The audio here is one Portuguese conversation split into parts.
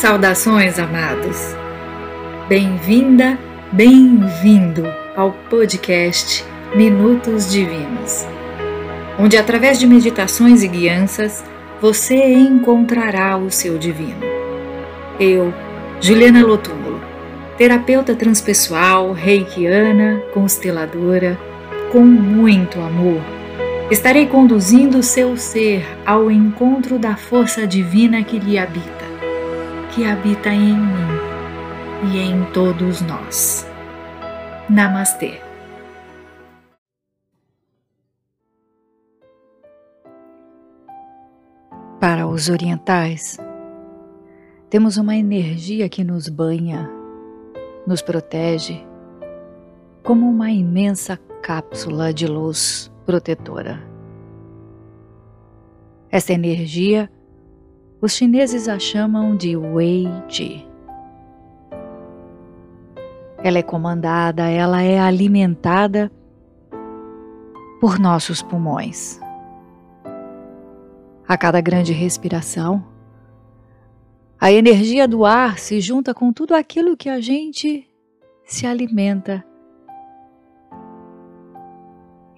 Saudações, amados! Bem-vinda, bem-vindo ao podcast Minutos Divinos, onde, através de meditações e guianças, você encontrará o seu divino. Eu, Juliana Lotúmulo, terapeuta transpessoal, reikiana, consteladora, com muito amor, estarei conduzindo seu ser ao encontro da força divina que lhe habita que habita em mim e em todos nós. Namastê. Para os orientais, temos uma energia que nos banha, nos protege, como uma imensa cápsula de luz protetora. Essa energia os chineses a chamam de Wei Ji. Ela é comandada, ela é alimentada por nossos pulmões. A cada grande respiração, a energia do ar se junta com tudo aquilo que a gente se alimenta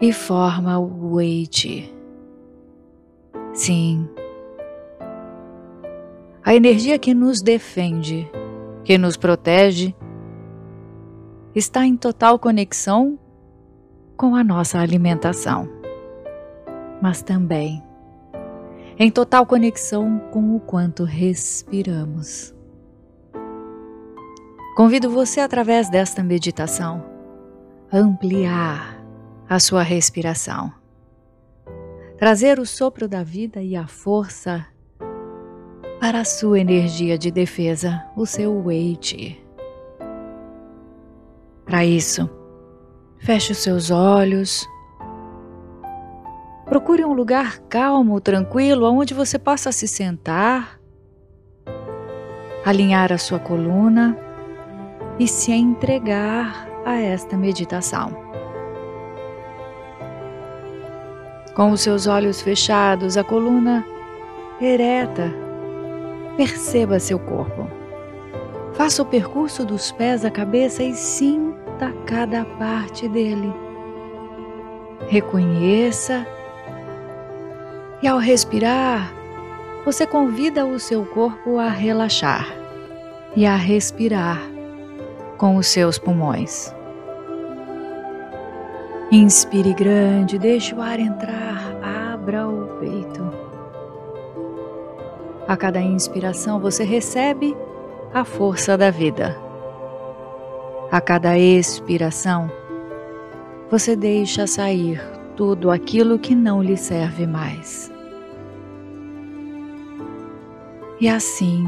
e forma o Wei Ji. Sim, a energia que nos defende, que nos protege, está em total conexão com a nossa alimentação, mas também em total conexão com o quanto respiramos. Convido você, através desta meditação, a ampliar a sua respiração, trazer o sopro da vida e a força para a sua energia de defesa, o seu weight. Para isso, feche os seus olhos. Procure um lugar calmo, tranquilo, onde você possa se sentar, alinhar a sua coluna e se entregar a esta meditação. Com os seus olhos fechados, a coluna ereta, Perceba seu corpo. Faça o percurso dos pés à cabeça e sinta cada parte dele. Reconheça e, ao respirar, você convida o seu corpo a relaxar e a respirar com os seus pulmões. Inspire grande, deixe o ar entrar, abra o peito. A cada inspiração você recebe a força da vida. A cada expiração você deixa sair tudo aquilo que não lhe serve mais. E assim,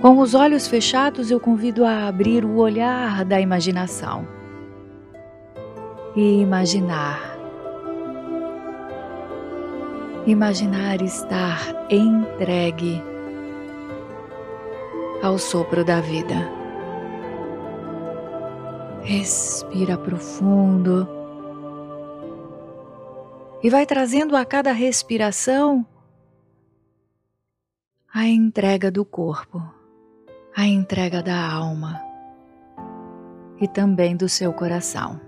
com os olhos fechados, eu convido a abrir o olhar da imaginação e imaginar imaginar estar entregue ao sopro da vida. Respira profundo e vai trazendo a cada respiração a entrega do corpo, a entrega da alma e também do seu coração.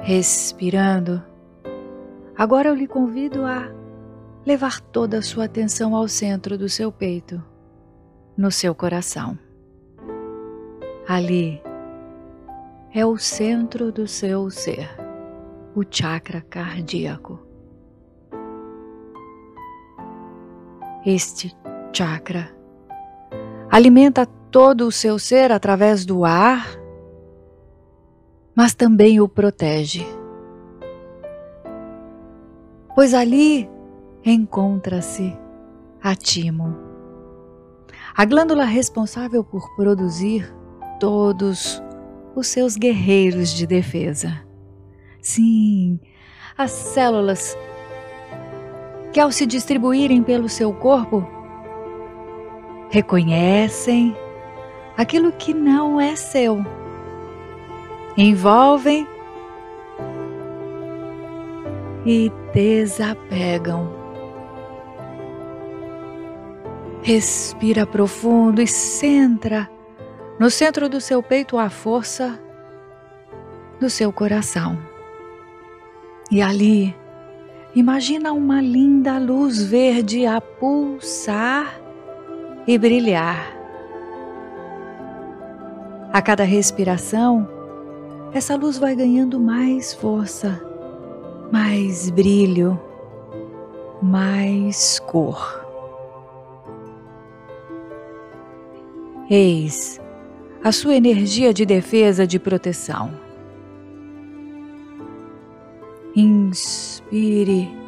Respirando. Agora eu lhe convido a levar toda a sua atenção ao centro do seu peito, no seu coração. Ali é o centro do seu ser, o chakra cardíaco. Este chakra alimenta todo o seu ser através do ar mas também o protege. Pois ali encontra-se a timo, a glândula responsável por produzir todos os seus guerreiros de defesa. Sim, as células que, ao se distribuírem pelo seu corpo, reconhecem aquilo que não é seu envolvem e desapegam. Respira profundo e centra no centro do seu peito a força do seu coração. E ali, imagina uma linda luz verde a pulsar e brilhar. A cada respiração, essa luz vai ganhando mais força, mais brilho, mais cor. Eis a sua energia de defesa de proteção. Inspire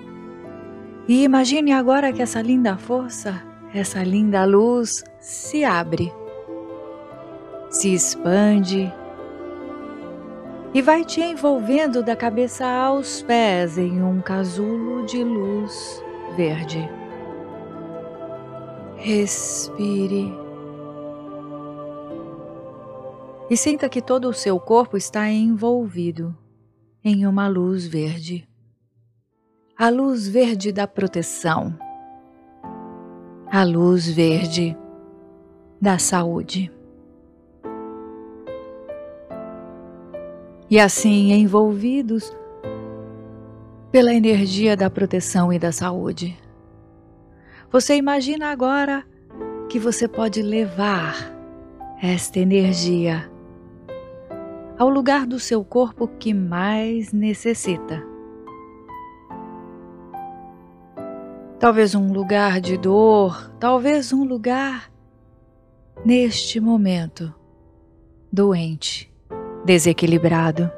e imagine agora que essa linda força, essa linda luz se abre, se expande e vai te envolvendo da cabeça aos pés em um casulo de luz verde. Respire e sinta que todo o seu corpo está envolvido em uma luz verde. A luz verde da proteção. A luz verde da saúde. E assim, envolvidos pela energia da proteção e da saúde, você imagina agora que você pode levar esta energia ao lugar do seu corpo que mais necessita. Talvez um lugar de dor, talvez um lugar neste momento doente, desequilibrado.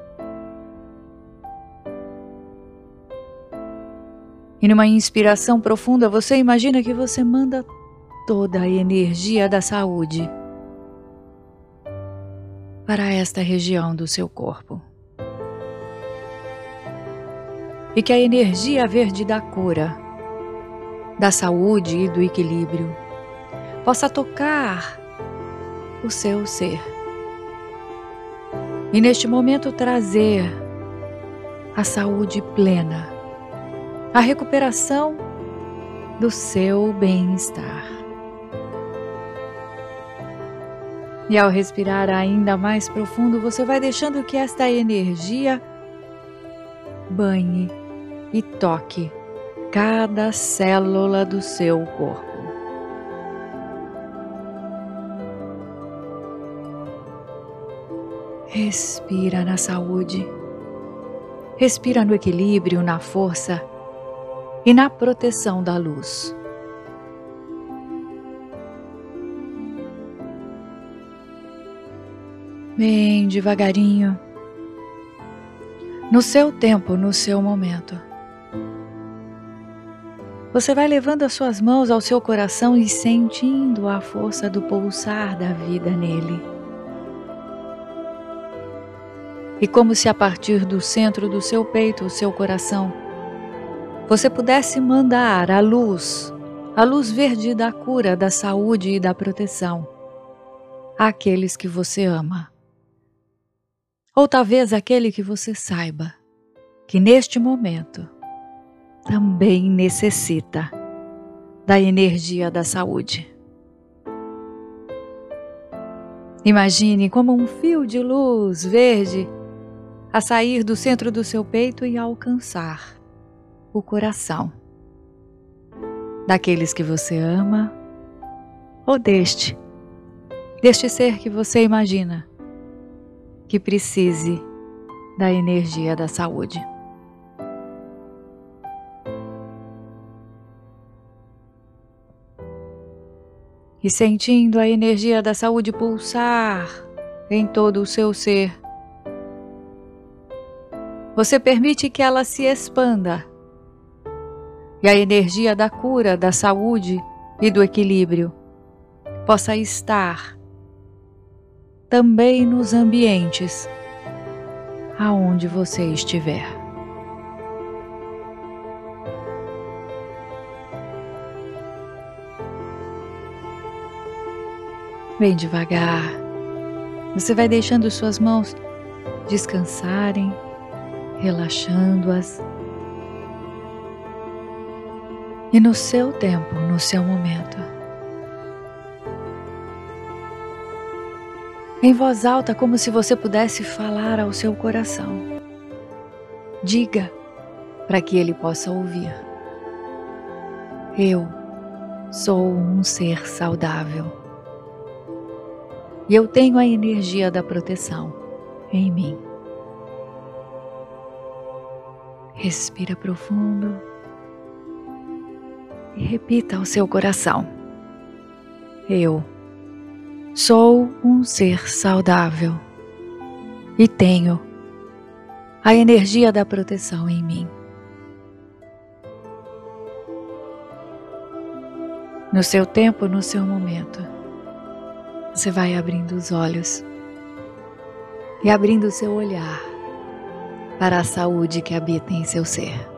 E numa inspiração profunda, você imagina que você manda toda a energia da saúde para esta região do seu corpo. E que a energia verde da cura, da saúde e do equilíbrio possa tocar o seu ser. E neste momento trazer a saúde plena, a recuperação do seu bem-estar. E ao respirar ainda mais profundo, você vai deixando que esta energia banhe e toque cada célula do seu corpo. Respira na saúde, respira no equilíbrio, na força e na proteção da luz. bem devagarinho, no seu tempo, no seu momento. Você vai levando as suas mãos ao seu coração e sentindo a força do pulsar da vida nele. E como se a partir do centro do seu peito, o seu coração, você pudesse mandar a luz, a luz verde da cura, da saúde e da proteção àqueles que você ama. Ou talvez aquele que você saiba que neste momento também necessita da energia da saúde. Imagine como um fio de luz verde a sair do centro do seu peito e alcançar o coração daqueles que você ama ou deste, deste ser que você imagina que precise da energia da saúde. E sentindo a energia da saúde pulsar em todo o seu ser, você permite que ela se expanda. E a energia da cura, da saúde e do equilíbrio possa estar também nos ambientes aonde você estiver. Bem devagar, você vai deixando suas mãos descansarem, relaxando-as. E no seu tempo, no seu momento. Em voz alta, como se você pudesse falar ao seu coração. Diga para que ele possa ouvir. Eu sou um ser saudável. E eu tenho a energia da proteção em mim. Respira profundo. E repita ao seu coração: Eu Sou um ser saudável e tenho a energia da proteção em mim. No seu tempo, no seu momento, você vai abrindo os olhos e abrindo o seu olhar para a saúde que habita em seu ser.